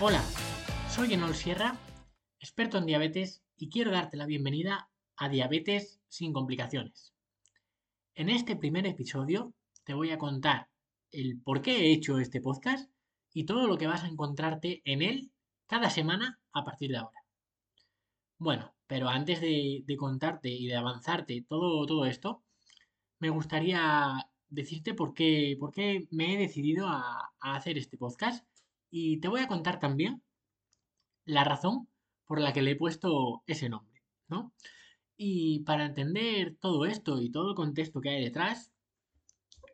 Hola, soy Enol Sierra, experto en diabetes y quiero darte la bienvenida a Diabetes sin complicaciones. En este primer episodio te voy a contar el por qué he hecho este podcast y todo lo que vas a encontrarte en él cada semana a partir de ahora. Bueno, pero antes de, contarte y de avanzarte todo, todo esto, me gustaría decirte por qué, por qué me he decidido a hacer este podcast y te voy a contar también la razón por la que le he puesto ese nombre, ¿no? Y para entender todo esto y todo el contexto que hay detrás,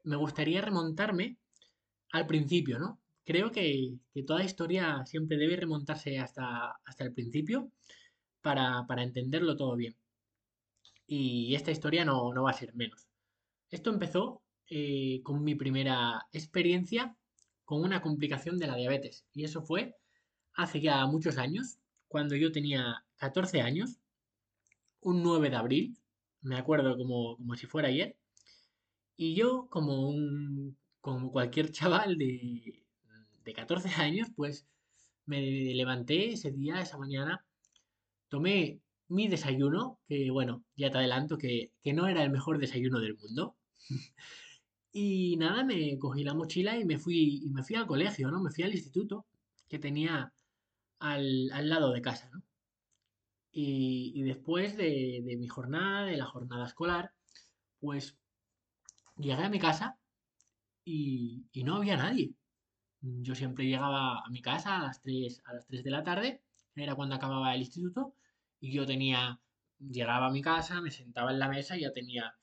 me gustaría remontarme al principio, ¿no? Creo que, toda historia siempre debe remontarse hasta, hasta el principio para, entenderlo todo bien. Y esta historia no, va a ser menos. Esto empezó eh, con mi primera experiencia con una complicación de la diabetes. Y eso fue hace ya muchos años, cuando yo tenía 14 años, un 9 de abril, me acuerdo como, si fuera ayer, y yo como un como cualquier chaval de, de 14 años, pues me levanté ese día, esa mañana, tomé mi desayuno, que bueno, ya te adelanto que, que no era el mejor desayuno del mundo. Y nada, me cogí la mochila y me fui, y me fui al colegio, ¿no? Me fui al instituto que tenía al, lado de casa. Y, después de, mi jornada, de la jornada escolar, pues llegué a mi casa y, no había nadie. Yo siempre llegaba a mi casa a las 3, a las 3 de la tarde, era cuando acababa el instituto, y yo tenía, llegaba a mi casa, me sentaba en la mesa y ya tenía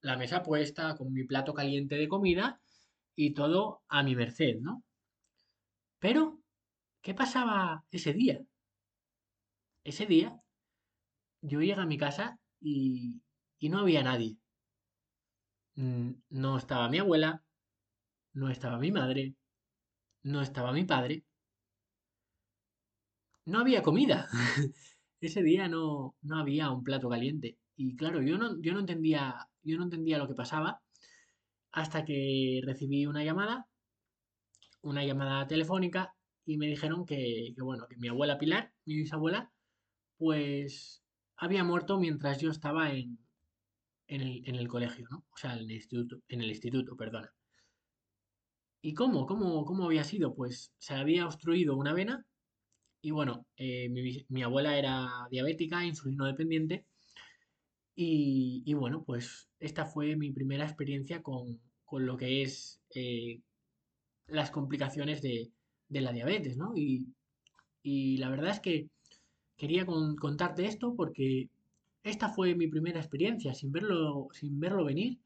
la mesa puesta con mi plato caliente de comida y todo a mi merced, ¿no? Pero, ¿qué pasaba ese día? Ese día yo llegué a mi casa y, y no había nadie. No estaba mi abuela, no estaba mi madre, no estaba mi padre. No había comida. Ese día no, no había un plato caliente. Y claro, yo no, yo no entendía, yo no entendía lo que pasaba hasta que recibí una llamada, una llamada telefónica, y me dijeron que, bueno, que mi abuela Pilar, mi bisabuela, pues había muerto mientras yo estaba en, en, el, colegio, ¿no? O sea, en el instituto, en el instituto, perdona. ¿Y cómo? ¿Cómo, cómo había sido? Pues se había obstruido una vena y bueno, eh, mi, mi, abuela era diabética, insulino dependiente y, bueno, pues esta fue mi primera experiencia con, lo que es eh, las complicaciones de, la diabetes, ¿no? Y, la verdad es que quería contarte esto porque esta fue mi primera experiencia sin verlo, sin verlo venir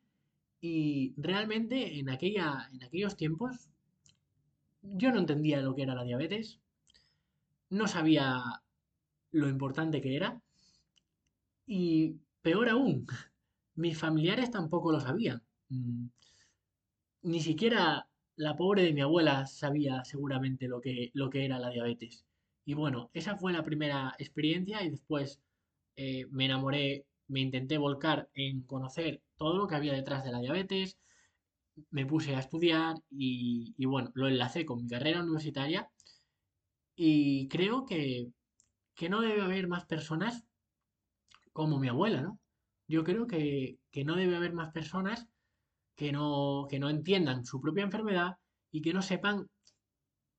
y realmente en, aquella, en aquellos tiempos yo no entendía lo que era la diabetes, no sabía lo importante que era y Peor aún, mis familiares tampoco lo sabían. Mm, ni siquiera la pobre de mi abuela sabía seguramente lo que, lo que era la diabetes. Y bueno, esa fue la primera experiencia y después eh, me enamoré, me intenté volcar en conocer todo lo que había detrás de la diabetes, me puse a estudiar y, y bueno, lo enlacé con mi carrera universitaria y creo que, que no debe haber más personas como mi abuela, ¿no? Yo creo que, no debe haber más personas que no, que no entiendan su propia enfermedad y que no sepan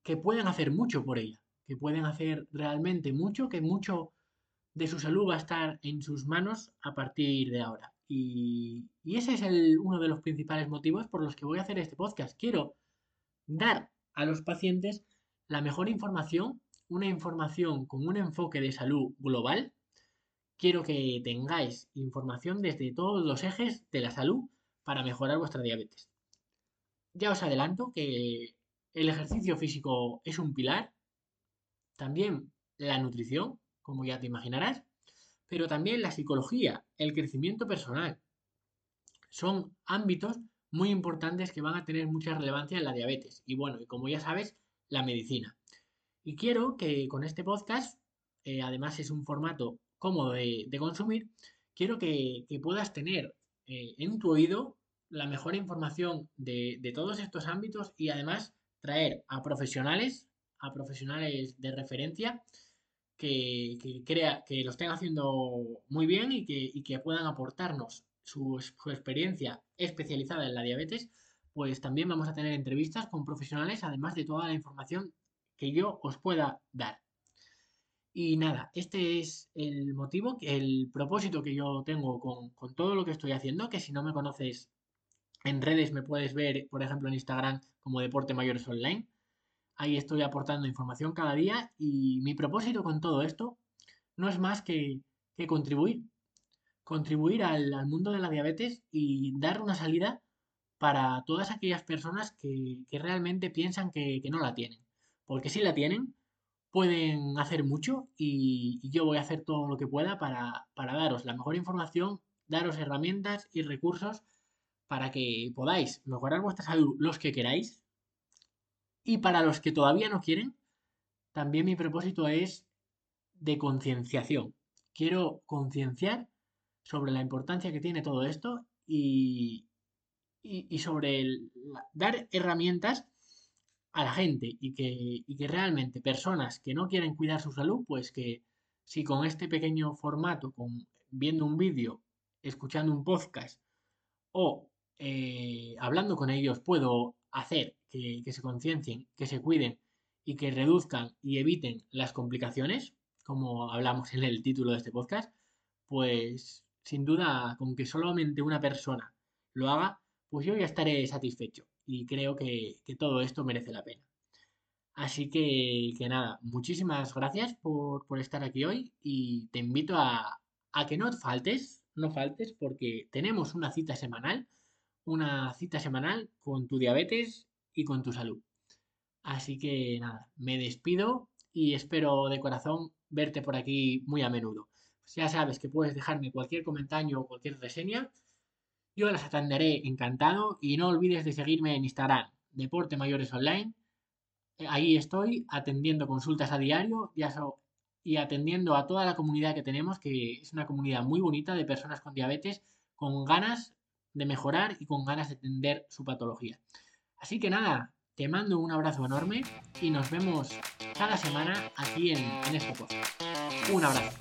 que pueden hacer mucho por ella, que pueden hacer realmente mucho, que mucho de su salud va a estar en sus manos a partir de ahora. Y, ese es el, uno de los principales motivos por los que voy a hacer este podcast. Quiero dar a los pacientes la mejor información, una información con un enfoque de salud global quiero que tengáis información desde todos los ejes de la salud para mejorar vuestra diabetes. Ya os adelanto que el ejercicio físico es un pilar, también la nutrición, como ya te imaginarás, pero también la psicología, el crecimiento personal. Son ámbitos muy importantes que van a tener mucha relevancia en la diabetes y bueno, y como ya sabes, la medicina. Y quiero que con este podcast, eh, además es un formato cómodo de, consumir, quiero que, puedas tener eh, en tu oído la mejor información de, todos estos ámbitos y además traer a profesionales, a profesionales de referencia que, crea, que lo estén haciendo muy bien y que, puedan aportarnos su, experiencia especializada en la diabetes, pues también vamos a tener entrevistas con profesionales, además de toda la información que yo os pueda dar. Y nada, este es el motivo, el propósito que yo tengo con, con, todo lo que estoy haciendo, que si no me conoces en redes me puedes ver, por ejemplo, en Instagram como Deporte Mayores Online. Ahí estoy aportando información cada día y mi propósito con todo esto no es más que, contribuir. Contribuir al, mundo de la diabetes y dar una salida para todas aquellas personas que, realmente piensan que, no la tienen. Porque si la tienen, pueden hacer mucho y, yo voy a hacer todo lo que pueda para, para daros la mejor información, daros herramientas y recursos para que podáis mejorar vuestra salud los que queráis. Y para los que todavía no quieren, también mi propósito es de concienciación. Quiero concienciar sobre la importancia que tiene todo esto y, y, sobre dar herramientas a la gente y que, y que realmente personas que no quieren cuidar su salud, pues que si con este pequeño formato, con viendo un vídeo, escuchando un podcast o eh, hablando con ellos puedo hacer que, se conciencien, que se cuiden y que reduzcan y eviten las complicaciones, como hablamos en el título de este podcast, pues sin duda con que solamente una persona lo haga, pues yo ya estaré satisfecho y creo que, todo esto merece la pena. Así que, nada, muchísimas gracias por, estar aquí hoy y te invito a, a que no faltes, no faltes porque tenemos una cita semanal una cita semanal con tu diabetes y con tu salud. Así que nada, me despido y espero de corazón verte por aquí muy a menudo. Pues ya sabes que puedes dejarme cualquier comentario o cualquier reseña. Yo las atenderé encantado y no olvides de seguirme en Instagram, Deporte Mayores Online. Eh, ahí estoy atendiendo consultas a diario y atendiendo a toda la comunidad que tenemos, que es una comunidad muy bonita de personas con diabetes, con ganas de mejorar y con ganas de entender su patología. Así que nada, te mando un abrazo enorme y nos vemos cada semana aquí en, en este podcast. Un abrazo.